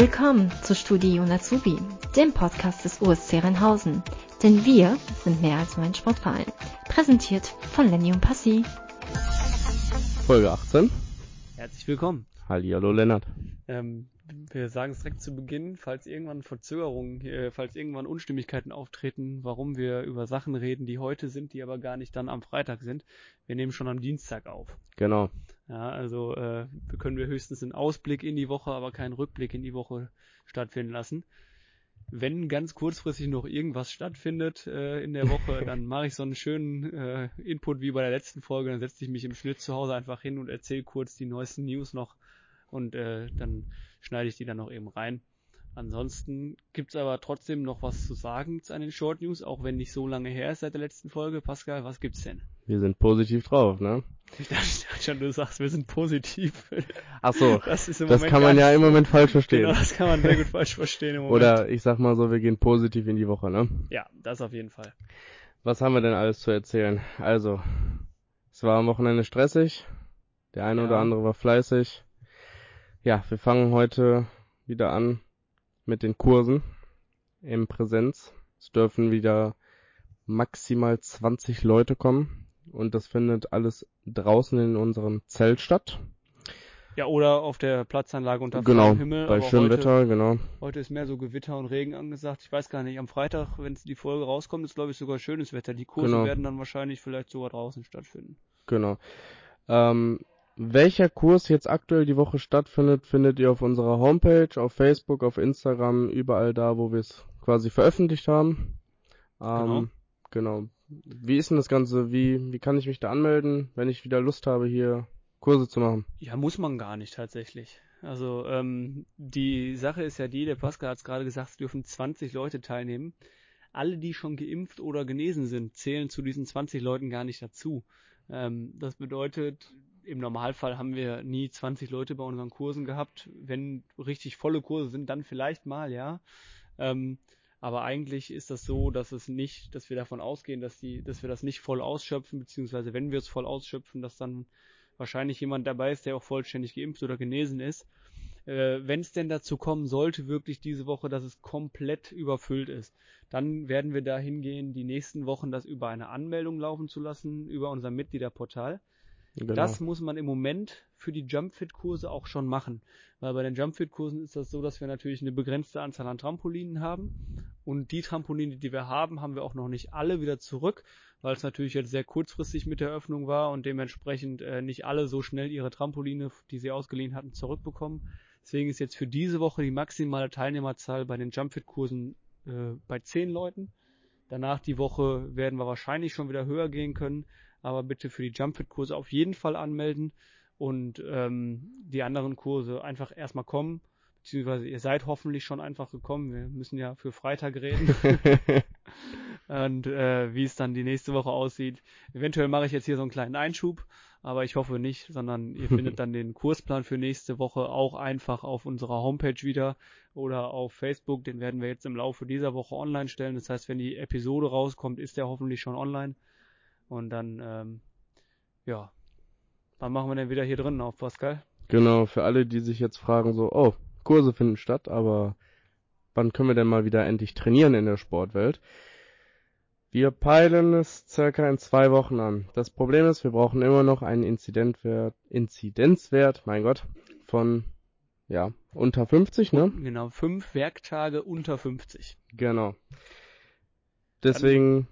Willkommen zu Studi und Azubi, dem Podcast des USC Rheinhausen. Denn wir sind mehr als nur ein Sportverein. Präsentiert von Lenny und Passi. Folge 18. Herzlich willkommen. Hallihallo Lennart. Ähm, wir sagen es direkt zu Beginn, falls irgendwann Verzögerungen, äh, falls irgendwann Unstimmigkeiten auftreten, warum wir über Sachen reden, die heute sind, die aber gar nicht dann am Freitag sind. Wir nehmen schon am Dienstag auf. Genau. Ja, also äh, können wir höchstens einen Ausblick in die Woche, aber keinen Rückblick in die Woche stattfinden lassen. Wenn ganz kurzfristig noch irgendwas stattfindet äh, in der Woche, dann mache ich so einen schönen äh, Input wie bei der letzten Folge. Dann setze ich mich im Schnitt zu Hause einfach hin und erzähle kurz die neuesten News noch und äh, dann schneide ich die dann noch eben rein. Ansonsten gibt's aber trotzdem noch was zu sagen an den Short News, auch wenn nicht so lange her ist seit der letzten Folge. Pascal, was gibt's denn? Wir sind positiv drauf, ne? Ich dachte schon, du sagst, wir sind positiv. Ach so, Das, ist im das Moment kann man ja im Moment falsch verstehen. Genau, das kann man sehr gut falsch verstehen im Moment. Oder ich sag mal so, wir gehen positiv in die Woche, ne? Ja, das auf jeden Fall. Was haben wir denn alles zu erzählen? Also, es war am Wochenende stressig. Der eine Ja. oder andere war fleißig. Ja, wir fangen heute wieder an mit den Kursen in Präsenz. Es dürfen wieder maximal 20 Leute kommen. Und das findet alles draußen in unserem Zelt statt. Ja, oder auf der Platzanlage unter genau, Himmel. bei aber schönem Wetter, genau. Heute ist mehr so Gewitter und Regen angesagt. Ich weiß gar nicht, am Freitag, wenn die Folge rauskommt, ist glaube ich sogar schönes Wetter. Die Kurse Genau. werden dann wahrscheinlich vielleicht sogar draußen stattfinden. Genau. Ähm, welcher Kurs jetzt aktuell die Woche stattfindet, findet ihr auf unserer Homepage, auf Facebook, auf Instagram, überall da, wo wir es quasi veröffentlicht haben. Ähm, genau. Wie ist denn das Ganze? Wie, wie kann ich mich da anmelden, wenn ich wieder Lust habe, hier Kurse zu machen? Ja, muss man gar nicht tatsächlich. Also ähm, die Sache ist ja die, der Pascal hat es gerade gesagt, es dürfen 20 Leute teilnehmen. Alle, die schon geimpft oder genesen sind, zählen zu diesen 20 Leuten gar nicht dazu. Ähm, das bedeutet, im Normalfall haben wir nie 20 Leute bei unseren Kursen gehabt. Wenn richtig volle Kurse sind, dann vielleicht mal, ja. Ähm, aber eigentlich ist das so, dass es nicht, dass wir davon ausgehen, dass die, dass wir das nicht voll ausschöpfen, beziehungsweise wenn wir es voll ausschöpfen, dass dann wahrscheinlich jemand dabei ist, der auch vollständig geimpft oder genesen ist. Äh, wenn es denn dazu kommen sollte, wirklich diese Woche, dass es komplett überfüllt ist, dann werden wir dahin gehen, die nächsten Wochen das über eine Anmeldung laufen zu lassen, über unser Mitgliederportal. Genau. Das muss man im Moment für die Jumpfit-Kurse auch schon machen. Weil bei den Jumpfit-Kursen ist das so, dass wir natürlich eine begrenzte Anzahl an Trampolinen haben. Und die Trampoline, die wir haben, haben wir auch noch nicht alle wieder zurück, weil es natürlich jetzt sehr kurzfristig mit der Öffnung war und dementsprechend äh, nicht alle so schnell ihre Trampoline, die sie ausgeliehen hatten, zurückbekommen. Deswegen ist jetzt für diese Woche die maximale Teilnehmerzahl bei den Jumpfit-Kursen äh, bei 10 Leuten. Danach die Woche werden wir wahrscheinlich schon wieder höher gehen können, aber bitte für die Jumpfit-Kurse auf jeden Fall anmelden und ähm, die anderen Kurse einfach erstmal kommen, beziehungsweise ihr seid hoffentlich schon einfach gekommen. Wir müssen ja für Freitag reden und äh, wie es dann die nächste Woche aussieht. Eventuell mache ich jetzt hier so einen kleinen Einschub, aber ich hoffe nicht, sondern ihr findet dann den Kursplan für nächste Woche auch einfach auf unserer Homepage wieder oder auf Facebook. Den werden wir jetzt im Laufe dieser Woche online stellen. Das heißt, wenn die Episode rauskommt, ist der hoffentlich schon online. Und dann, ähm, ja, wann machen wir denn wieder hier drin auf, Pascal? Genau, für alle, die sich jetzt fragen, so, oh, Kurse finden statt, aber wann können wir denn mal wieder endlich trainieren in der Sportwelt? Wir peilen es circa in zwei Wochen an. Das Problem ist, wir brauchen immer noch einen Inzidenzwert, Inzidenzwert, mein Gott, von, ja, unter 50, ne? Genau, fünf Werktage unter 50. Genau. Deswegen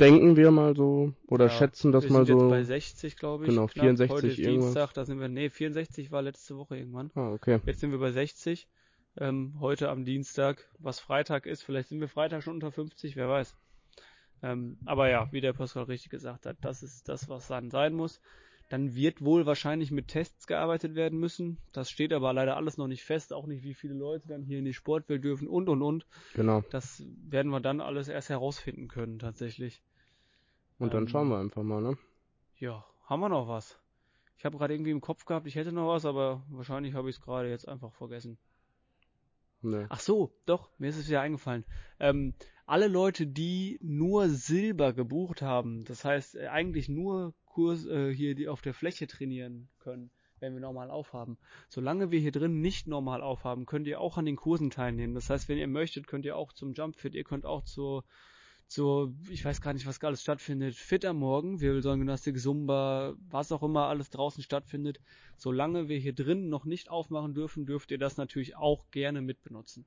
denken wir mal so, oder Ja, schätzen das wir mal sind so. jetzt bei 60, glaube ich. Genau, knapp. 64 Heute ist irgendwas. Dienstag, da sind wir, nee, 64 war letzte Woche irgendwann. Ah, okay. Jetzt sind wir bei 60. Ähm, heute am Dienstag, was Freitag ist. Vielleicht sind wir Freitag schon unter 50, wer weiß. Ähm, aber ja, wie der Pascal richtig gesagt hat, das ist das, was dann sein muss. Dann wird wohl wahrscheinlich mit Tests gearbeitet werden müssen. Das steht aber leider alles noch nicht fest. Auch nicht, wie viele Leute dann hier in die Sportwelt dürfen und und und. Genau. Das werden wir dann alles erst herausfinden können, tatsächlich. Und dann Ähm, schauen wir einfach mal, ne? Ja, haben wir noch was? Ich habe gerade irgendwie im Kopf gehabt, ich hätte noch was, aber wahrscheinlich habe ich es gerade jetzt einfach vergessen. Ne. Ach so, doch, mir ist es wieder eingefallen. Ähm, alle Leute, die nur Silber gebucht haben, das heißt äh, eigentlich nur Kurs äh, hier die auf der Fläche trainieren können, wenn wir normal aufhaben. Solange wir hier drin nicht normal aufhaben, könnt ihr auch an den Kursen teilnehmen. Das heißt, wenn ihr möchtet, könnt ihr auch zum Jumpfit, ihr könnt auch zur zur, ich weiß gar nicht, was alles stattfindet, Fit am Morgen, Wirbelsäulengymnastik, Zumba, was auch immer alles draußen stattfindet. Solange wir hier drin noch nicht aufmachen dürfen, dürft ihr das natürlich auch gerne mitbenutzen.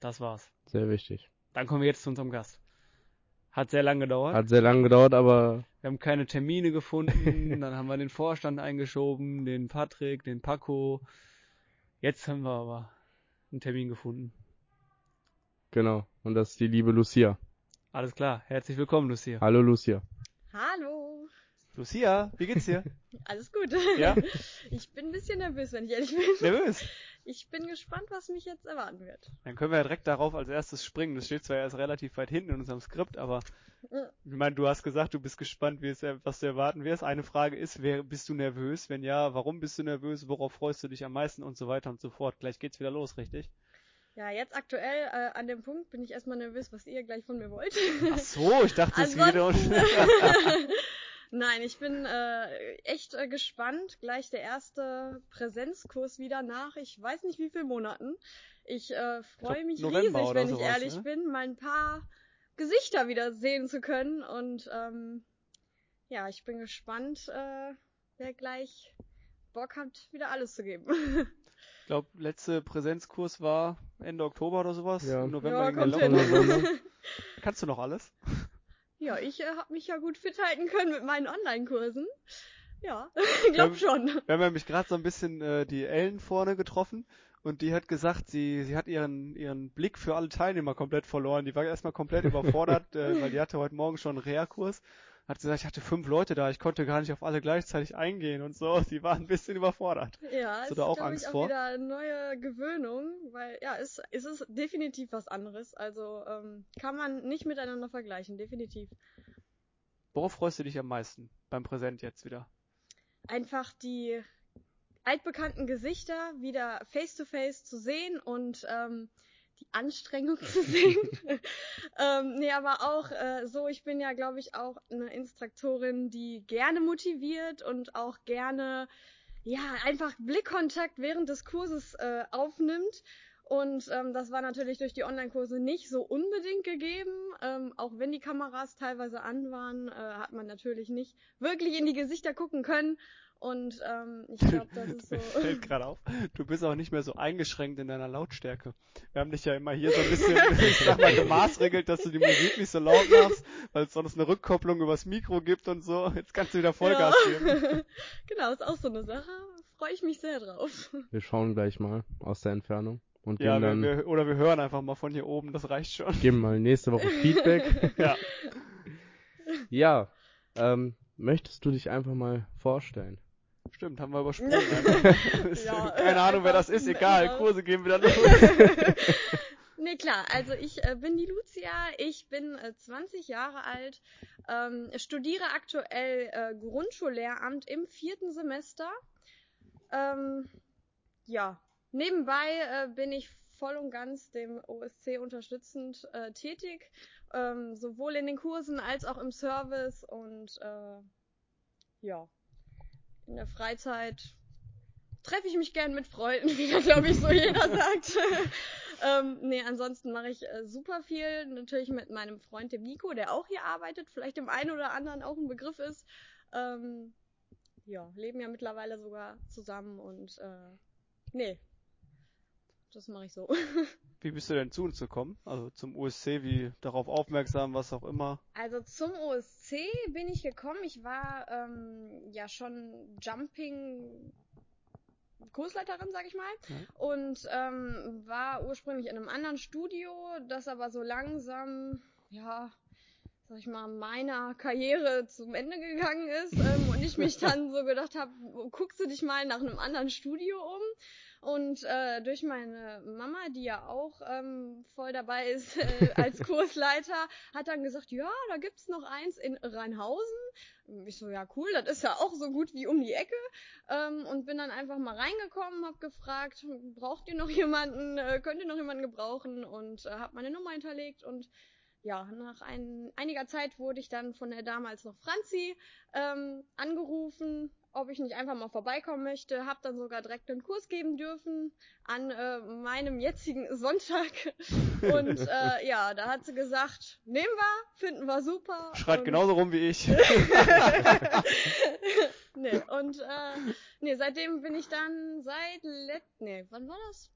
Das war's. Sehr wichtig. Dann kommen wir jetzt zu unserem Gast. Hat sehr lange gedauert. Hat sehr lange gedauert, aber Wir haben keine Termine gefunden, dann haben wir den Vorstand eingeschoben, den Patrick, den Paco. Jetzt haben wir aber einen Termin gefunden. genau. Und das ist die liebe Lucia. Alles klar, herzlich willkommen, Lucia. Hallo Lucia. Hallo. Lucia, wie geht's dir? Alles gut. Ja? Ich bin ein bisschen nervös, wenn ich ehrlich bin. Nervös? Ich bin gespannt, was mich jetzt erwarten wird. Dann können wir ja direkt darauf als erstes springen. Das steht zwar erst relativ weit hinten in unserem Skript, aber ich meine, du hast gesagt, du bist gespannt, wie es, was du erwarten wirst. Eine Frage ist, wer, bist du nervös? Wenn ja, warum bist du nervös? Worauf freust du dich am meisten? Und so weiter und so fort. Gleich geht's wieder los, richtig? Ja, jetzt aktuell äh, an dem Punkt bin ich erstmal nervös, was ihr gleich von mir wollt. Ach so, ich dachte es wieder. Nein, ich bin äh, echt äh, gespannt. Gleich der erste Präsenzkurs wieder nach, ich weiß nicht wie vielen Monaten. Ich äh, freue mich November riesig, wenn ich sowas, ehrlich ne? bin, mal ein paar Gesichter wieder sehen zu können. Und ähm, ja, ich bin gespannt, äh, wer gleich Bock hat, wieder alles zu geben. ich glaube, letzte Präsenzkurs war Ende Oktober oder sowas. Ja. Im November ja, ging der kommt Lockdown. hin. Kannst du noch alles? ja, ich äh, habe mich ja gut fit halten können mit meinen Online-Kursen. Ja, Ja, glaub schon. Wir haben nämlich gerade so ein bisschen äh, die Ellen vorne getroffen und die hat gesagt, sie, sie hat ihren, ihren Blick für alle Teilnehmer komplett verloren. Die war erstmal komplett überfordert, äh, weil die hatte heute Morgen schon einen Reha-Kurs. Hat gesagt, ich hatte fünf Leute da, ich konnte gar nicht auf alle gleichzeitig eingehen und so. Sie war ein bisschen überfordert. Ja, es auch ist, glaub Angst ich, auch vor? wieder eine neue Gewöhnung, weil ja, es, es ist definitiv was anderes. Also ähm, kann man nicht miteinander vergleichen, definitiv. Worauf freust du dich am meisten beim Präsent jetzt wieder? Einfach die altbekannten Gesichter wieder face to face zu sehen und ähm, die Anstrengung zu sehen. ähm, nee, aber auch äh, so, ich bin ja, glaube ich, auch eine Instruktorin, die gerne motiviert und auch gerne, ja, einfach Blickkontakt während des Kurses äh, aufnimmt. Und ähm, das war natürlich durch die Online-Kurse nicht so unbedingt gegeben. Ähm, auch wenn die Kameras teilweise an waren, äh, hat man natürlich nicht wirklich in die Gesichter gucken können. Und ähm, ich glaube, das ist so. Fällt gerade auf, du bist auch nicht mehr so eingeschränkt in deiner Lautstärke. Wir haben dich ja immer hier so ein bisschen, ich sag mal, gemaßregelt, dass du die Musik nicht so laut machst, weil es sonst eine Rückkopplung übers Mikro gibt und so. Jetzt kannst du wieder Vollgas ja. geben. genau, ist auch so eine Sache. Freue ich mich sehr drauf. Wir schauen gleich mal aus der Entfernung und Ja, dann wir, oder wir hören einfach mal von hier oben, das reicht schon. geben mal nächste Woche Feedback. Ja. ja, ähm, möchtest du dich einfach mal vorstellen? Stimmt, haben wir übersprungen. Ja, Keine Ahnung, wer das ist, egal, Kurse gehen wieder los. nee, klar, also ich äh, bin die Lucia, ich bin äh, 20 Jahre alt, ähm, studiere aktuell äh, Grundschullehramt im vierten Semester. Ähm, ja, nebenbei äh, bin ich voll und ganz dem OSC unterstützend äh, tätig, ähm, sowohl in den Kursen als auch im Service und äh, ja, in der Freizeit treffe ich mich gern mit Freunden, wie da glaube ich so jeder sagt. ähm, nee, ansonsten mache ich äh, super viel, natürlich mit meinem Freund dem Nico, der auch hier arbeitet, vielleicht dem einen oder anderen auch ein Begriff ist. Ähm, ja, leben ja mittlerweile sogar zusammen und äh, nee, das mache ich so. Wie bist du denn zu uns gekommen? Also zum USC, wie darauf aufmerksam, was auch immer. Also zum OSC bin ich gekommen. Ich war ähm, ja schon Jumping Kursleiterin, sag ich mal, Ja. und ähm, war ursprünglich in einem anderen Studio, das aber so langsam, ja, sag ich mal, meiner Karriere zum Ende gegangen ist ähm, und ich mich dann so gedacht habe, guckst du dich mal nach einem anderen Studio um und äh, durch meine Mama, die ja auch ähm, voll dabei ist äh, als Kursleiter, hat dann gesagt, ja, da gibt's noch eins in Rheinhausen. Ich so, ja cool, das ist ja auch so gut wie um die Ecke. Ähm, und bin dann einfach mal reingekommen, hab gefragt, braucht ihr noch jemanden, äh, könnt ihr noch jemanden gebrauchen und äh, hab meine Nummer hinterlegt und ja, nach ein, einiger Zeit wurde ich dann von der damals noch Franzi ähm, angerufen, ob ich nicht einfach mal vorbeikommen möchte. Hab dann sogar direkt einen Kurs geben dürfen an äh, meinem jetzigen Sonntag. Und äh, ja, da hat sie gesagt, nehmen wir, finden wir super. Schreit und genauso rum wie ich. nee, und äh, nee, seitdem bin ich dann seit let nee, wann war das?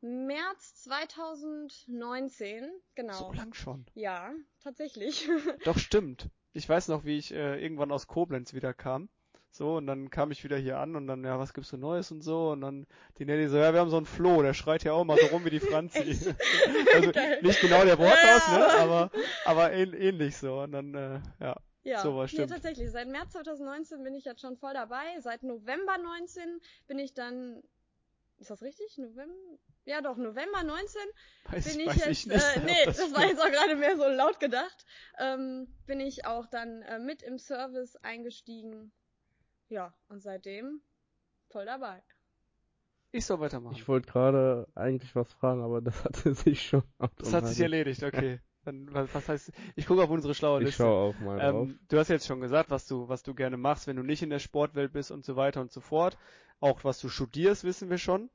März 2019, genau. So lang schon. Ja, tatsächlich. Doch, stimmt. Ich weiß noch, wie ich äh, irgendwann aus Koblenz wieder kam. So, und dann kam ich wieder hier an und dann, ja, was gibt's so Neues und so. Und dann die Nelly so, ja, wir haben so einen Flo, der schreit ja auch mal so rum wie die Franzi. also Geil. nicht genau der Wortlaut, Ja. ne? Aber, aber ähn, ähnlich so. Und dann, äh, ja. Ja, So was nee, tatsächlich. Seit März 2019 bin ich jetzt schon voll dabei. Seit November 19 bin ich dann, ist das richtig? November? Ja doch, November 19 Weiß, bin ich weiß jetzt, ich nicht. äh, nee, das, war stimmt. jetzt auch gerade mehr so laut gedacht, ähm, bin ich auch dann äh, mit im Service eingestiegen. Ja, und seitdem voll dabei. Ich soll weitermachen. Ich wollte gerade eigentlich was fragen, aber das hatte sich schon das hat sich erledigt, okay. Dann, was, was heißt, ich gucke auf unsere schlaue Ich Liste. schaue auch mal. Ähm, du hast jetzt schon gesagt, was du, was du gerne machst, wenn du nicht in der Sportwelt bist und so weiter und so fort. Auch was du studierst, wissen wir schon.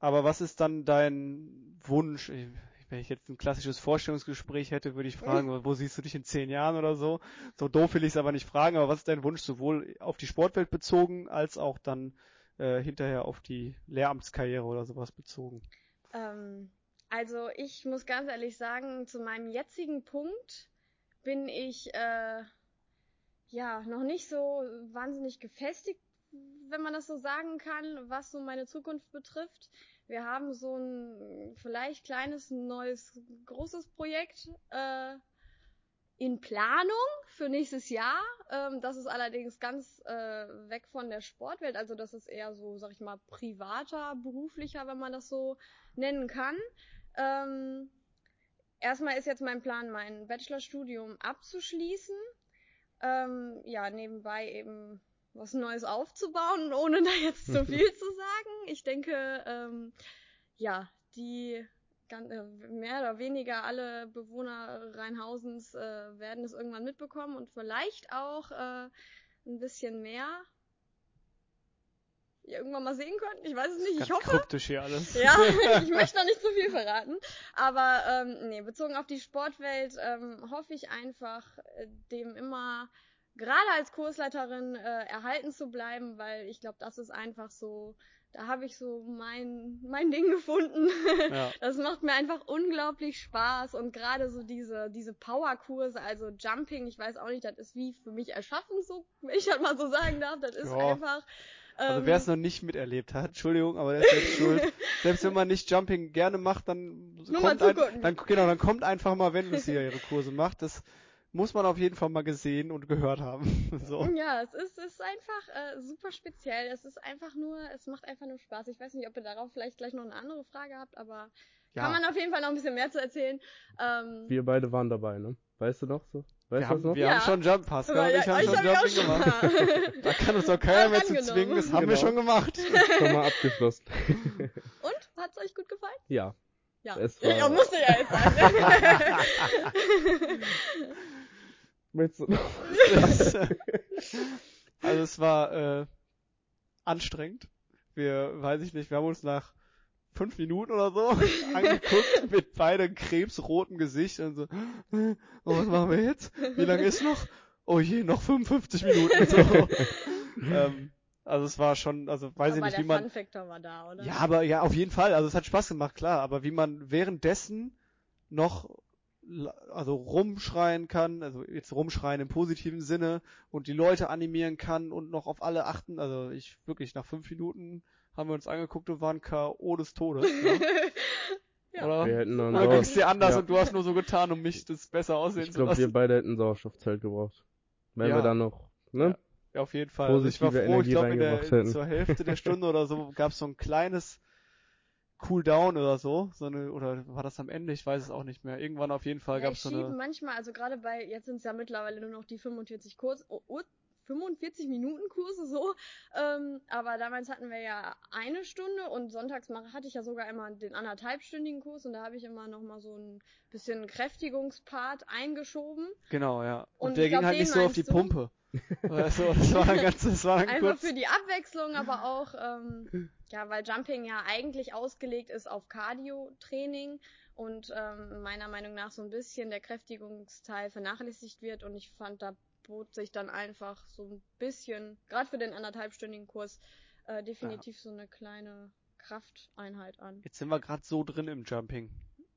Aber was ist dann dein Wunsch? Wenn ich jetzt ein klassisches Vorstellungsgespräch hätte, würde ich fragen, wo siehst du dich in zehn Jahren oder so? So doof will ich es aber nicht fragen, aber was ist dein Wunsch sowohl auf die Sportwelt bezogen, als auch dann äh, hinterher auf die Lehramtskarriere oder sowas bezogen? Ähm, also ich muss ganz ehrlich sagen, zu meinem jetzigen Punkt bin ich äh, ja noch nicht so wahnsinnig gefestigt, wenn man das so sagen kann, was so meine Zukunft betrifft. Wir haben so ein vielleicht kleines neues großes Projekt äh, in Planung für nächstes Jahr. Ähm, das ist allerdings ganz äh, weg von der Sportwelt. Also das ist eher so, sag ich mal, privater, beruflicher, wenn man das so nennen kann. Ähm, erstmal ist jetzt mein Plan, mein Bachelorstudium abzuschließen. Ähm, ja, nebenbei eben was Neues aufzubauen, ohne da jetzt zu viel zu sagen. Ich denke, ähm, ja, die äh, mehr oder weniger alle Bewohner Rheinhausens äh, werden es irgendwann mitbekommen und vielleicht auch äh, ein bisschen mehr irgendwann mal sehen können. Ich weiß es nicht, ich hoffe. kryptisch hier alles. Ja, ich möchte noch nicht zu viel verraten. Aber ähm, nee, bezogen auf die Sportwelt ähm, hoffe ich einfach, äh, dem immer gerade als Kursleiterin äh, erhalten zu bleiben, weil ich glaube, das ist einfach so, da habe ich so mein, mein Ding gefunden. Ja. Das macht mir einfach unglaublich Spaß und gerade so diese, diese Powerkurse, also Jumping, ich weiß auch nicht, das ist wie für mich erschaffen, so, wenn ich das mal so sagen darf, das ist Ja. einfach. Also ähm, wer es noch nicht miterlebt hat, Entschuldigung, aber der ist selbst schuld. Selbst wenn man nicht Jumping gerne macht, dann Nur mal kommt ein, dann genau, dann kommt einfach mal, wenn Lucia ihre Kurse macht. Das muss man auf jeden Fall mal gesehen und gehört haben. so. Ja, es ist, es ist einfach äh, super speziell. Es ist einfach nur, es macht einfach nur Spaß. Ich weiß nicht, ob ihr darauf vielleicht gleich noch eine andere Frage habt, aber Ja. kann man auf jeden Fall noch ein bisschen mehr zu erzählen. Ähm, Wir beide waren dabei, ne? Weißt du noch so? Weißt Wir, das haben, noch? wir Ja. haben schon Jump, Pascal und ich haben ich schon hab auch Jumping schon gemacht. Da kann uns doch keiner mehr zu zwingen, das haben wir Genau. schon gemacht. Schon mal abgeschlossen. Und? Hat's euch gut gefallen? ja. Ja. Es war- ja, musste ja jetzt sein. Möchtest du noch? Äh, also es war äh, anstrengend. Wir, weiß ich nicht, wir haben uns nach fünf Minuten oder so angeguckt mit beide krebsrotem Gesicht und so, oh, was machen wir jetzt? Wie lange ist noch? Oh je, noch 55 Minuten. So. ähm, also es war schon, also weiß ich aber nicht, der wie man. Fun Factor war da, oder? Ja, aber ja, auf jeden Fall. Also es hat Spaß gemacht, klar. Aber wie man währenddessen noch also rumschreien kann, also jetzt rumschreien im positiven Sinne und die Leute animieren kann und noch auf alle achten. Also ich wirklich nach fünf Minuten haben wir uns angeguckt und waren K.O. des Todes. Ne? Ja. Oder, Wir hätten dann oder ging's dir anders ja. und du hast nur so getan, um mich das besser aussehen Ich zu glaube, wir lassen? beide hätten Sauerstoffzelt gebraucht. Wenn Ja. wir dann noch, ne? Ja, auf jeden Fall. Also ich war positive froh, ich Energie glaube, in der, reingebracht hätten. zur Hälfte der Stunde oder so gab es so ein kleines Cooldown oder so. so eine, oder war das am Ende? Ich weiß es auch nicht mehr. Irgendwann auf jeden Fall Ja, gab es so eine. manchmal, also gerade bei, jetzt sind es ja mittlerweile nur noch die 45 Kurs, oh, oh, 45 Minuten Kurse so, ähm, aber damals hatten wir ja eine Stunde und sonntags hatte ich ja sogar immer den anderthalbstündigen Kurs und da habe ich immer noch mal so ein bisschen Kräftigungspart eingeschoben. Genau, ja. Und, Und der ging glaub, halt nicht so auf die du? Pumpe. Also, das war ein ganz, das war ein Einfach kurz. für die Abwechslung, aber auch, ähm, ja, weil Jumping ja eigentlich ausgelegt ist auf Cardio-Training und ähm, meiner Meinung nach so ein bisschen der Kräftigungsteil vernachlässigt wird und ich fand, da bot sich dann einfach so ein bisschen, gerade für den anderthalbstündigen Kurs, äh, definitiv so eine kleine Krafteinheit an. Jetzt sind wir gerade so drin im Jumping.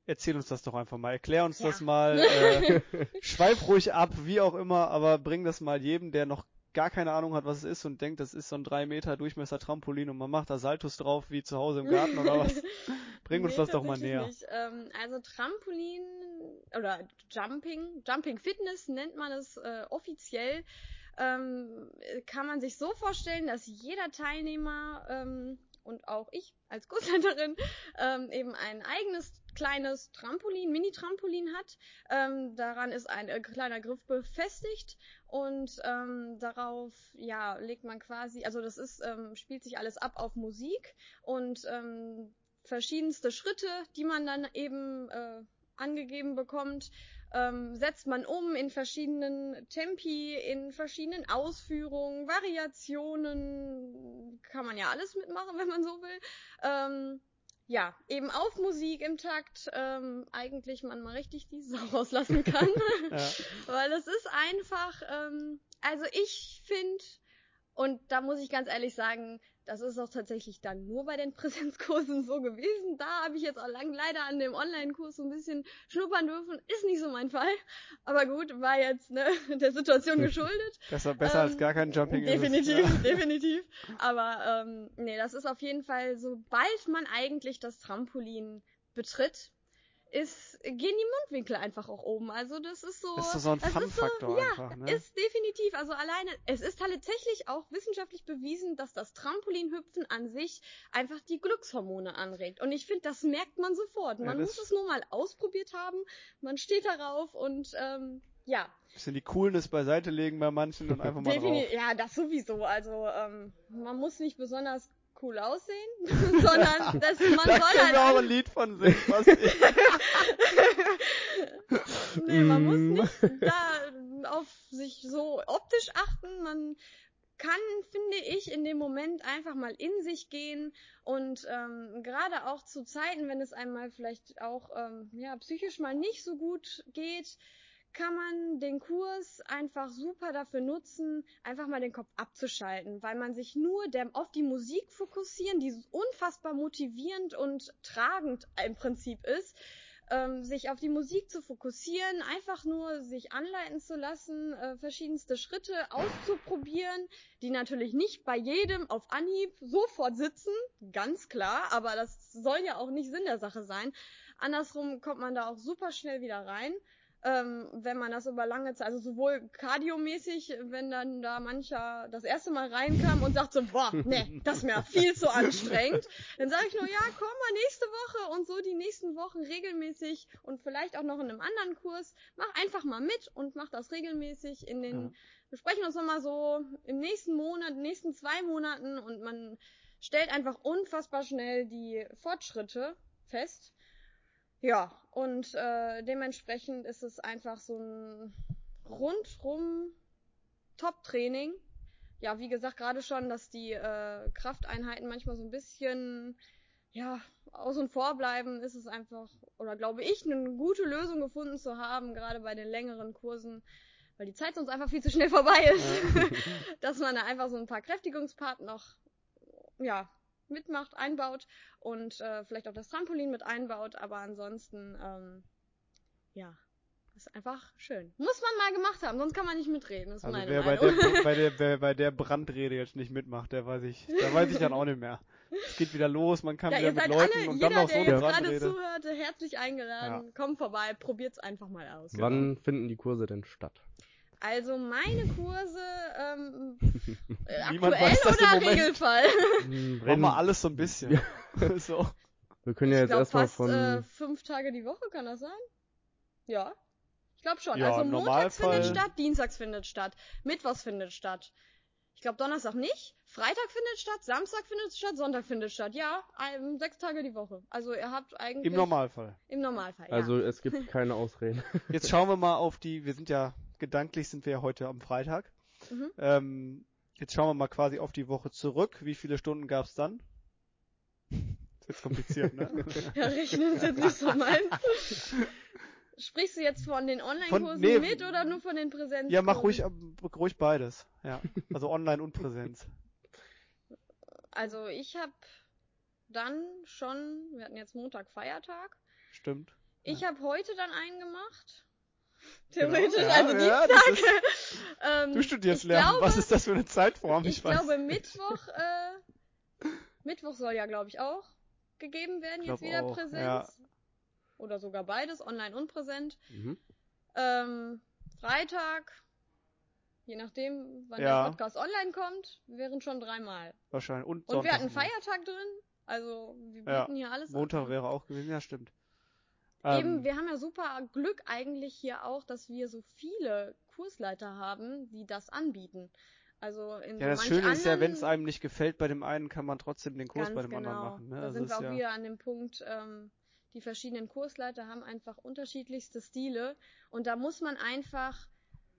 Erzähl uns das doch einfach mal. Erklär uns Ja. das mal. Äh, schweif ruhig ab, wie auch immer, aber bring das mal jedem, der noch gar keine Ahnung hat, was es ist und denkt, das ist so ein 3 Meter Durchmesser Trampolin und man macht da Saltos drauf wie zu Hause im Garten oder was. Bring uns Nee, das doch mal näher. Ähm, also Trampolin oder Jumping, Jumping Fitness nennt man es äh, offiziell. Ähm, kann man sich so vorstellen, dass jeder Teilnehmer ähm, und auch ich als Kursleiterin ähm, eben ein eigenes kleines Trampolin, Mini-Trampolin hat. Ähm, daran ist ein äh, kleiner Griff befestigt und ähm, darauf ja legt man quasi, also das ist ähm, spielt sich alles ab auf Musik und ähm, verschiedenste Schritte, die man dann eben äh, angegeben bekommt, ähm, setzt man um in verschiedenen Tempi, in verschiedenen Ausführungen, Variationen, kann man ja alles mitmachen, wenn man so will. Ähm, ja, eben auf Musik im Takt, ähm, eigentlich man mal richtig die Sau rauslassen kann. Ja. Weil das ist einfach, ähm, also ich finde, und da muss ich ganz ehrlich sagen, das ist auch tatsächlich dann nur bei den Präsenzkursen so gewesen. Da habe ich jetzt auch lang leider an dem Online-Kurs so ein bisschen schnuppern dürfen. Ist nicht so mein Fall. Aber gut, war jetzt ne, der Situation geschuldet. Besser, besser als Ähm, gar kein Jumping. ist. Definitiv, Ja. definitiv. Aber ähm, nee, das ist auf jeden Fall, sobald man eigentlich das Trampolin betritt, ist, gehen die Mundwinkel einfach auch oben. Also das ist so. Das ist so, so ein das ist Fun-Faktor ja, einfach, ne? Ist definitiv, also alleine, es ist tatsächlich auch wissenschaftlich bewiesen, dass das Trampolinhüpfen an sich einfach die Glückshormone anregt. Und ich finde, das merkt man sofort. Ja, Man das- muss es nur mal ausprobiert haben, man steht darauf und ähm, ja, Bisschen die Coolness beiseite legen bei manchen und einfach mal drauf. Definitiv, ja, das sowieso. Also ähm, man muss nicht besonders cool aussehen, sondern das, man Da soll können wir auch halt ein Lied von singen. Basti. nee, man Mm. muss nicht da auf sich so optisch achten. Man kann, finde ich, in dem Moment einfach mal in sich gehen und ähm, gerade auch zu Zeiten, wenn es einmal vielleicht auch ähm, ja psychisch mal nicht so gut geht, kann man den Kurs einfach super dafür nutzen, einfach mal den Kopf abzuschalten, weil man sich nur auf die Musik fokussieren, die unfassbar motivierend und tragend im Prinzip ist, ähm, sich auf die Musik zu fokussieren, einfach nur sich anleiten zu lassen, äh, verschiedenste Schritte auszuprobieren, die natürlich nicht bei jedem auf Anhieb sofort sitzen, ganz klar, aber das soll ja auch nicht Sinn der Sache sein. Andersrum kommt man da auch super schnell wieder rein ähm, wenn man das über lange Zeit, also sowohl kardiomäßig, wenn dann da mancher das erste Mal reinkam und sagt so, boah, nee, das ist mir viel zu anstrengend, dann sage ich nur, ja, komm mal nächste Woche und so die nächsten Wochen regelmäßig und vielleicht auch noch in einem anderen Kurs, mach einfach mal mit und mach das regelmäßig in den, Ja. wir sprechen uns nochmal so im nächsten Monat, nächsten zwei Monaten und man stellt einfach unfassbar schnell die Fortschritte fest. Ja, und äh, dementsprechend ist es einfach so ein rundrum Top-Training. Ja, wie gesagt, gerade schon, dass die äh, Krafteinheiten manchmal so ein bisschen ja, aus und vor bleiben, ist es einfach, oder glaube ich, eine gute Lösung gefunden zu haben, gerade bei den längeren Kursen, weil die Zeit sonst einfach viel zu schnell vorbei ist. dass man da einfach so ein paar Kräftigungspart noch, ja, mitmacht, einbaut und äh, vielleicht auch das Trampolin mit einbaut, aber ansonsten, ähm, ja, ist einfach schön. Muss man mal gemacht haben, sonst kann man nicht mitreden, ist Also meine wer bei der, bei, der, wer bei der Brandrede jetzt nicht mitmacht, der weiß ich, da weiß ich dann auch nicht mehr. Es geht wieder los, man kann ja, wieder ihr mit Leuten alle, und jeder, dann noch so der eine jetzt gerade Brandrede. zuhört, herzlich eingeladen. Kommt vorbei, probiert's einfach mal aus. Wann finden die Kurse denn statt? Also meine Kurse, äh, Niemand aktuell weiß das im oder Moment. Regelfall? Hm, Machen reden- wir alles so ein bisschen. so. wir können ja jetzt erstmal von. äh, fünf Tage die Woche, kann das sein? Ja. Ich glaube schon. Ja, also im montags Normalfall- findet statt, dienstags findet statt, mittwochs findet statt. Ich glaube Donnerstag nicht. Freitag findet statt, Samstag findet statt, Sonntag findet statt. Ja, ein, sechs Tage die Woche. Also ihr habt eigentlich Im Normalfall. im Normalfall. Ja. also es gibt keine Ausreden. Jetzt schauen wir mal auf die, wir sind ja, gedanklich sind wir ja heute am Freitag. Mhm. Ähm, jetzt schauen wir mal quasi auf die Woche zurück. Wie viele Stunden gab es dann? Das wird kompliziert, ne? Ja, rechnen ist jetzt nicht so meins. Sprichst du jetzt von den Online-Kursen nee, mit oder nur von den Präsenz? ja, mach ruhig, ähm, ruhig beides. Ja, also online und Präsenz. Also ich habe dann schon, wir hatten jetzt Montag Feiertag. Stimmt. Ich habe heute dann einen gemacht. Genau, Theoretisch, ja, also ja, das Dienstag. Ähm, Du studierst ich Lernen. Glaube, Was ist das für eine Zeitform? ich weiß. glaube Mittwoch, äh, Mittwoch soll ja, glaube ich, auch gegeben werden, Ich jetzt wieder auch, Präsenz. ja. Oder sogar beides, online und präsent. Mhm. Ähm, Freitag, je nachdem, wann Ja. der Podcast online kommt, wären schon dreimal. Wahrscheinlich. Und, Und wir hatten. Feiertag drin, also wir bieten Ja, hier alles Montag an. wäre auch gewesen, ja, stimmt. Eben, Ähm, wir haben ja super Glück eigentlich hier auch, dass wir so viele Kursleiter haben, die das anbieten. Also in ja, das Schöne ist ja, wenn anderen- es einem nicht gefällt bei dem einen, kann man trotzdem den Kurs bei dem genau. anderen machen. Ne? Da Also sind wir auch ja, wieder an dem Punkt, ähm, die verschiedenen Kursleiter haben einfach unterschiedlichste Stile und da muss man einfach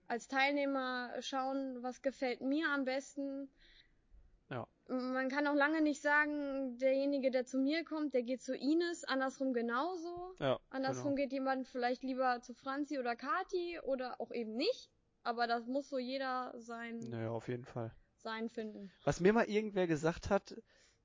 als Teilnehmer schauen, was gefällt mir am besten. Man kann auch lange nicht sagen, derjenige, der zu mir kommt, der geht zu Ines, andersrum genauso. ja, Andersrum genau. geht jemand vielleicht lieber zu Franzi oder Kati oder auch eben nicht. Aber das muss so jeder sein, Naja, auf jeden Fall. sein finden. Was mir mal irgendwer gesagt hat,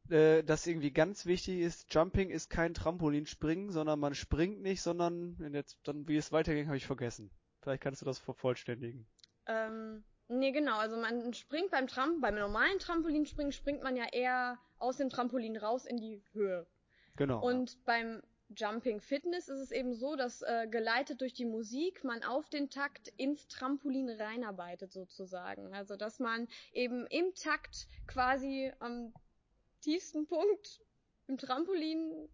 äh, dass irgendwie ganz wichtig ist, Jumping ist kein Trampolinspringen, sondern man springt nicht, sondern jetzt dann wie es weiterging, habe ich vergessen. Vielleicht kannst du das vervollständigen. Ähm, nee, genau. Also man springt beim Tram, beim normalen Trampolinspringen springt man ja eher aus dem Trampolin raus in die Höhe. Genau. Und beim Jumping Fitness ist es eben so, dass äh, geleitet durch die Musik man auf den Takt ins Trampolin reinarbeitet sozusagen. Also dass man eben im Takt quasi am tiefsten Punkt im Trampolin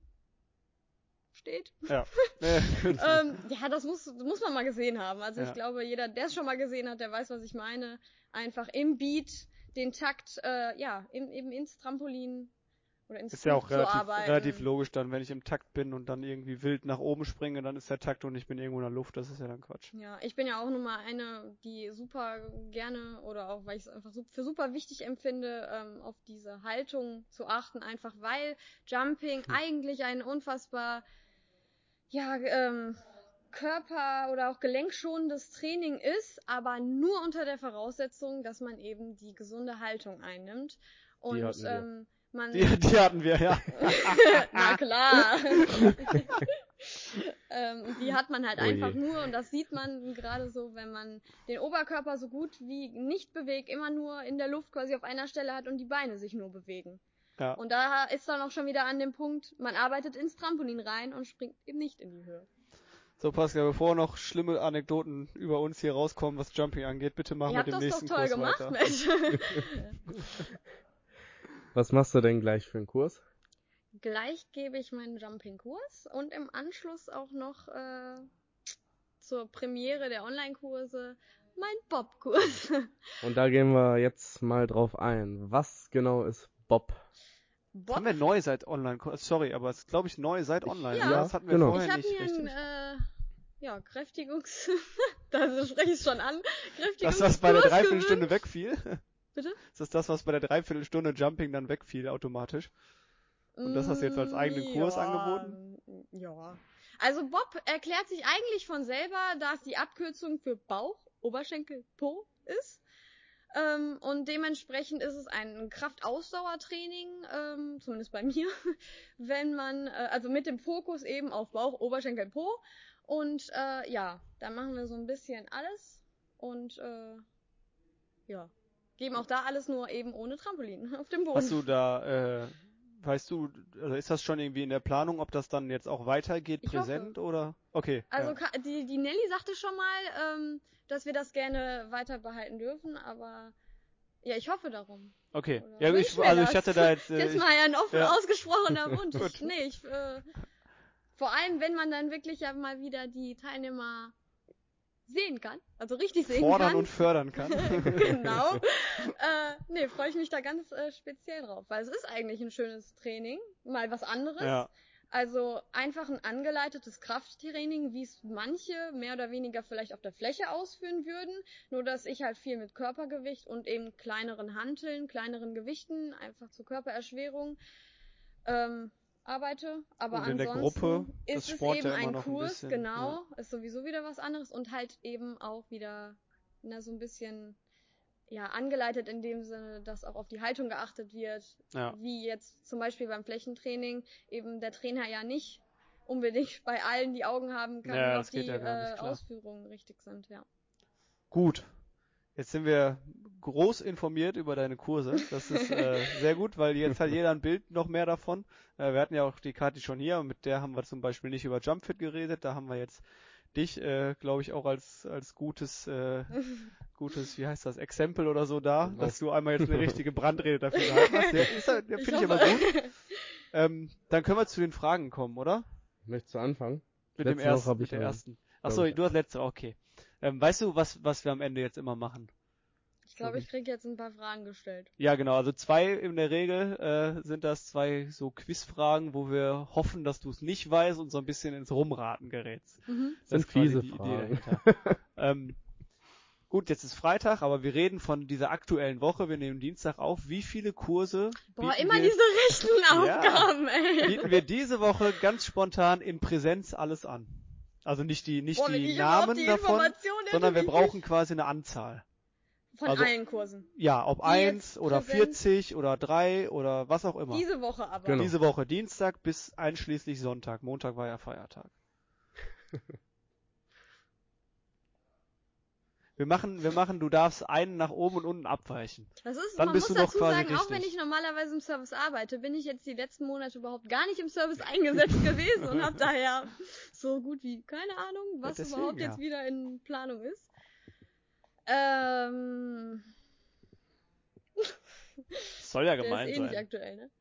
steht. ja. Äh, ähm, ja, das muss, muss man mal gesehen haben. Also Ja. ich glaube, jeder, der es schon mal gesehen hat, der weiß, was ich meine. Einfach im Beat den Takt, äh, ja, im, eben ins Trampolin oder ins ist ja auch Beat relativ, relativ logisch dann, wenn ich im Takt bin und dann irgendwie wild nach oben springe, dann ist der Takt und ich bin irgendwo in der Luft, das ist ja dann Quatsch. Ja, ich bin ja auch nun mal eine, die super gerne oder auch, weil ich es einfach für super wichtig empfinde, ähm, auf diese Haltung zu achten, einfach weil Jumping Hm. eigentlich ein unfassbar, ja, ähm, Körper- oder auch gelenkschonendes Training ist, aber nur unter der Voraussetzung, dass man eben die gesunde Haltung einnimmt. Und ähm, man Die, die hatten wir, ja. Na klar. ähm, die hat man halt Oh je. einfach nur und das sieht man gerade so, wenn man den Oberkörper so gut wie nicht bewegt, immer nur in der Luft quasi auf einer Stelle hat und die Beine sich nur bewegen. Ja. Und da ist dann auch schon wieder an dem Punkt, man arbeitet ins Trampolin rein und springt eben nicht in die Höhe. So, Pascal, bevor noch schlimme Anekdoten über uns hier rauskommen, was Jumping angeht, bitte machen Ihr wir habt den das doch nächsten toll Kurs gemacht, weiter. Mensch. Was machst du denn gleich für einen Kurs? Gleich gebe ich meinen Jumping-Kurs und im Anschluss auch noch äh, zur Premiere der Online-Kurse mein Bob-Kurs. Und da gehen wir jetzt mal drauf ein. Was genau ist Bob? Das Bob, haben wir neu seit online. Sorry, aber es ist, glaube ich, neu seit online. Ja. oder? Das hatten wir Genau. vorher ich nicht mir richtig. einen äh, ja, Kräftigungs... da spreche ich schon an. das, was bei der Dreiviertelstunde wegfiel. Bitte? Ist das das, was bei der Dreiviertelstunde Jumping dann wegfiel automatisch? Und das hast du jetzt als eigenen Kurs ja, angeboten? Ja. Also Bob erklärt sich eigentlich von selber, da es die Abkürzung für Bauch, Oberschenkel, Po ist. Ähm, und dementsprechend ist es ein Kraftausdauertraining, ähm, zumindest bei mir, wenn man, äh, also mit dem Fokus eben auf Bauch, Oberschenkel, Po. Und äh, ja, da machen wir so ein bisschen alles und äh, ja, geben auch da alles nur eben ohne Trampolin auf dem Boden. Hast du da, äh, weißt du, also ist das schon irgendwie in der Planung, ob das dann jetzt auch weitergeht, Ich präsent oder? Okay. Also ja. Die, die Nelly sagte schon mal, ähm, dass wir das gerne weiter behalten dürfen, aber ja, ich hoffe darum. Okay. oder Ja, ich, also ich das. hatte da jetzt, äh, Jetzt ich, mal ein offen ja. ausgesprochener Wunsch. Ich, nee, ich, äh, vor allem, wenn man dann wirklich ja mal wieder die Teilnehmer sehen kann, also richtig sehen fordern kann. und fördern kann. genau. äh, nee, freue ich mich da ganz äh, speziell drauf, weil es ist eigentlich ein schönes Training, mal was anderes. ja. Also einfach ein angeleitetes Krafttraining, wie es manche mehr oder weniger vielleicht auf der Fläche ausführen würden. Nur dass ich halt viel mit Körpergewicht und eben kleineren Hanteln, kleineren Gewichten, einfach zur Körpererschwerung ähm, arbeite. Aber Und in der ansonsten Gruppe, ist es eben ja ein noch ein Kurs, bisschen, genau, ist sowieso wieder was anderes und halt eben auch wieder na, so ein bisschen ja, angeleitet in dem Sinne, dass auch auf die Haltung geachtet wird, Ja. wie jetzt zum Beispiel beim Flächentraining eben der Trainer ja nicht unbedingt bei allen die Augen haben kann, Ja, ob das geht die ja nicht, äh. Ausführungen richtig sind, ja. Gut. Jetzt sind wir groß informiert über deine Kurse. Das ist äh, sehr gut, weil jetzt hat jeder ein Bild noch mehr davon. Äh, wir hatten ja auch die Kathi schon hier, mit der haben wir zum Beispiel nicht über Jumpfit geredet. Da haben wir jetzt dich, äh, glaube ich, auch als als gutes äh, gutes, wie heißt das, Exempel oder so da, Genau. dass du einmal jetzt eine richtige Brandrede dafür gehalten hast. Der, ist, der Ich finde ich aber hoffe. gut. Ähm, dann können wir zu den Fragen kommen, oder? Möchtest du anfangen? Mit Letzte dem ersten. Woche mit ich der aber- ersten. Achso, ich. du hast letzte, okay. Ähm, weißt du, was, was wir am Ende jetzt immer machen? Ich glaube, ich kriege jetzt ein paar Fragen gestellt. Ja, genau. Also zwei in der Regel äh, sind das zwei so Quizfragen, wo wir hoffen, dass du es nicht weißt und so ein bisschen ins Rumraten gerätst. Mhm. Das Sind ist quasi fiese die Idee Fragen. dahinter. ähm, gut, jetzt ist Freitag, aber wir reden von dieser aktuellen Woche. Wir nehmen Dienstag auf. Wie viele Kurse Boah, immer wir, diese rechten Ja. Aufgaben, ey. bieten wir diese Woche ganz spontan in Präsenz alles an? Also nicht die, nicht Boah, die Namen die davon, sondern wir brauchen quasi eine Anzahl. von also- allen Kursen. Ja, ob Die eins oder präsent- 40 oder drei oder was auch immer. Diese Woche aber. Genau. Diese Woche Dienstag bis einschließlich Sonntag. Montag war ja Feiertag. Wir machen, wir machen, du darfst einen nach oben und unten abweichen. Das ist, Dann man bist muss du doch dazu sagen, auch wenn richtig. ich normalerweise im Service arbeite, bin ich jetzt die letzten Monate überhaupt gar nicht im Service eingesetzt gewesen und habe daher so gut wie keine Ahnung, was deswegen, überhaupt ja. jetzt wieder in Planung ist. Ähm, Soll ja der gemein ist eh nicht sein. aktuell, ne?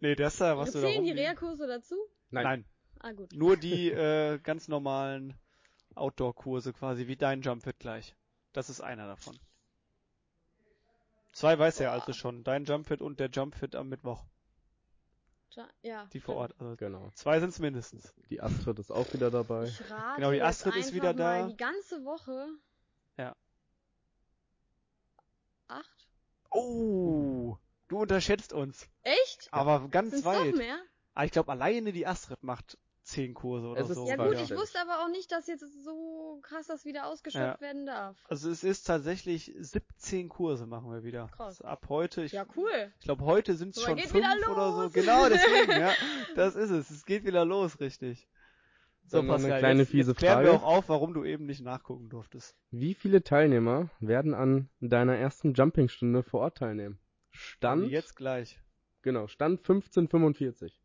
Nee, das da, was du da Zählen die rumliegen- Reha-Kurse dazu? Nein. Nein, Ah, gut. nur die äh, ganz normalen Outdoor-Kurse quasi, wie dein Jumpfit gleich. Das ist einer davon. Zwei weiß er also schon. Dein Jumpfit und der Jumpfit am Mittwoch. Ja. Die vor Ort. Also Genau. zwei sind's mindestens. Die Astrid ist auch wieder dabei. Ich rate Genau, die Astrid ist einfach wieder da. Mal die ganze Woche. Ja. Acht? Oh, du unterschätzt uns. Echt? Aber ganz Sind's weit. noch mehr? Ah, ich glaube, alleine die Astrid macht zehn Kurse oder Es ist so. Ja gut, ja. ich wusste aber auch nicht, dass jetzt so krass das wieder ausgeschöpft Ja. werden darf. Also es ist tatsächlich 17 Kurse machen wir wieder. Krass. Also ab heute. Ich, Ja, cool. ich glaube, heute sind es So, schon fünf oder so. Genau, deswegen, ja. Das ist es. Es geht wieder los, richtig. So, Dann noch eine Pascal, kleine jetzt, fiese jetzt klären wir auch auf, warum du eben nicht nachgucken durftest. Wie viele Teilnehmer werden an deiner ersten Jumpingstunde vor Ort teilnehmen? Stand, Jetzt gleich. genau, Stand 1545.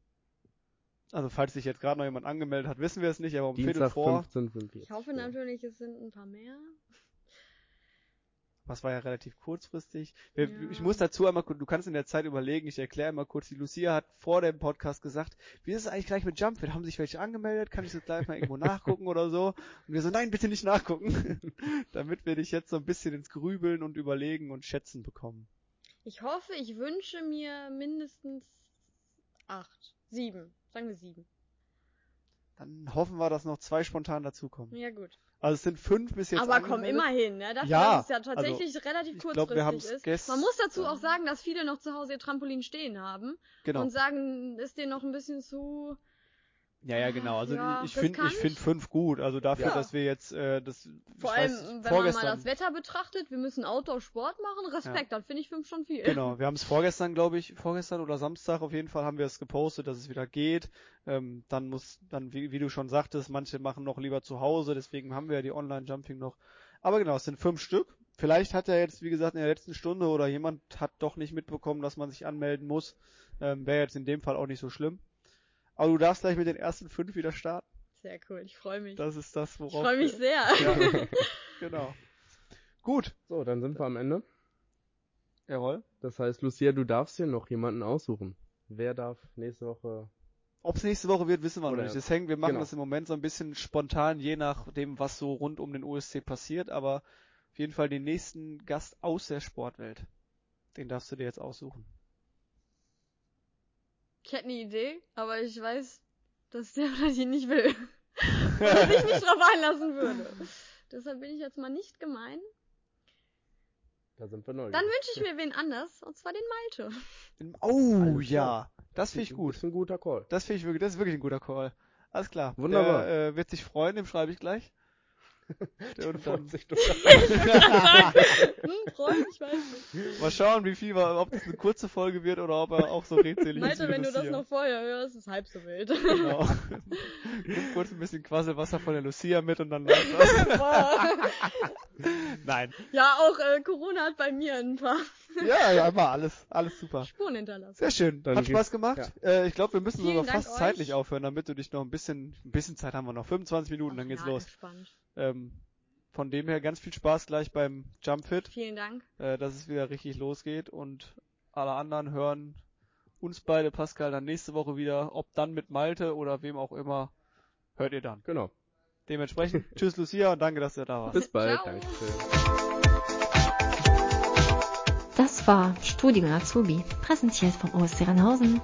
Also falls sich jetzt gerade noch jemand angemeldet hat, wissen wir es nicht, aber um Viertel Dienstag vor. 1545. Ich hoffe natürlich, es sind ein paar mehr. Was war ja relativ kurzfristig. Wir, Ja. Ich muss dazu einmal, kurz- du kannst in der Zeit überlegen, ich erkläre mal kurz, die Lucia hat vor dem Podcast gesagt, wie ist es eigentlich gleich mit Jumpfit? Haben sich welche angemeldet? Kann ich das gleich mal irgendwo nachgucken oder so? Und wir so, nein, bitte nicht nachgucken. Damit wir dich jetzt so ein bisschen ins Grübeln und Überlegen und Schätzen bekommen. Ich hoffe, ich wünsche mir mindestens acht. Sieben. Sagen wir sieben. Dann hoffen wir, dass noch zwei spontan dazukommen. Ja, gut. Also es sind fünf bis jetzt aber komm immerhin, ne? Dafür, Ja, dass es ja tatsächlich relativ ich kurzfristig glaub, ist. Man muss dazu auch sagen, dass viele noch zu Hause ihr Trampolin stehen haben Genau. und sagen, ist denen noch ein bisschen zu. Ja, ja, genau. Also Ja, ich finde, ich finde fünf gut. Also dafür, Ja. dass wir jetzt äh, das Vor allem, weiß, wenn man mal vorgestern, das Wetter betrachtet, wir müssen Outdoor-Sport machen. Respekt, dann finde ich fünf schon viel. Genau, wir haben es vorgestern, glaube ich, vorgestern oder Samstag auf jeden Fall haben wir es gepostet, dass es wieder geht. Ähm, dann muss, dann wie, wie du schon sagtest, manche machen noch lieber zu Hause, deswegen haben wir ja die Online-Jumping noch. Aber genau, es sind fünf Stück. Vielleicht hat er jetzt, wie gesagt, in der letzten Stunde oder jemand hat doch nicht mitbekommen, dass man sich anmelden muss. Ähm, Wäre jetzt in dem Fall auch nicht so schlimm. Aber du darfst gleich mit den ersten fünf wieder starten. Sehr cool, ich freue mich. Das ist das, ich worauf freue mich sehr. Ja, genau. Gut, So, dann sind wir am Ende. jawohl. Das heißt, Lucia, du darfst hier noch jemanden aussuchen. Wer darf nächste Woche? Ob es nächste Woche wird, wissen wir noch nicht. Das hängt, wir machen genau. das im Moment so ein bisschen spontan, je nachdem, was so rund um den USC passiert, aber auf jeden Fall den nächsten Gast aus der Sportwelt. Den darfst du dir jetzt aussuchen. Ich hätte eine Idee, aber ich weiß dass der oder die nicht will. Oder sich nicht drauf einlassen würde. Deshalb bin ich jetzt mal nicht gemein. Da sind wir neu. Dann wünsche ich mir wen anders, und zwar den Malte. Oh Alles ja, das finde ich Das gut. ist ein guter Call. Das finde ich wirklich, das ist wirklich ein guter Call. Alles klar. Wunderbar. Der, äh, wird sich freuen, dem schreibe ich gleich. Der Und freut dann sich total. Hm, freut mich, weiß nicht. mal schauen, wie viel, wir- ob das eine kurze Folge wird oder ob er auch so redselig ist. Malte, wie wenn du das noch vorher hörst, ist halb so wild. Genau. Nimm kurz ein bisschen Quasselwasser von der Lucia mit und dann läuft das. Nein. ja, auch äh, Corona hat bei mir ein paar Ja, ja, war alles, alles super. Spuren hinterlassen. Sehr schön. Dann Hat Spaß gemacht. Äh, ich glaube, wir müssen Vielen sogar Dank fast euch. zeitlich aufhören, damit du dich noch ein bisschen, ein bisschen Zeit haben wir noch. 25 Minuten, dann Ach geht's ja, los. Entspannt. Ähm, von dem her ganz viel Spaß gleich beim Jump Fit, Vielen Dank. äh, dass es wieder richtig losgeht und alle anderen hören uns beide, Pascal, dann nächste Woche wieder, ob dann mit Malte oder wem auch immer, hört ihr dann. Genau. Dementsprechend, tschüss Lucia und danke, dass du da warst. Bis bald. Ciao. Dankeschön. Das war Studio Azubi, präsentiert vom OSC Rheinhausen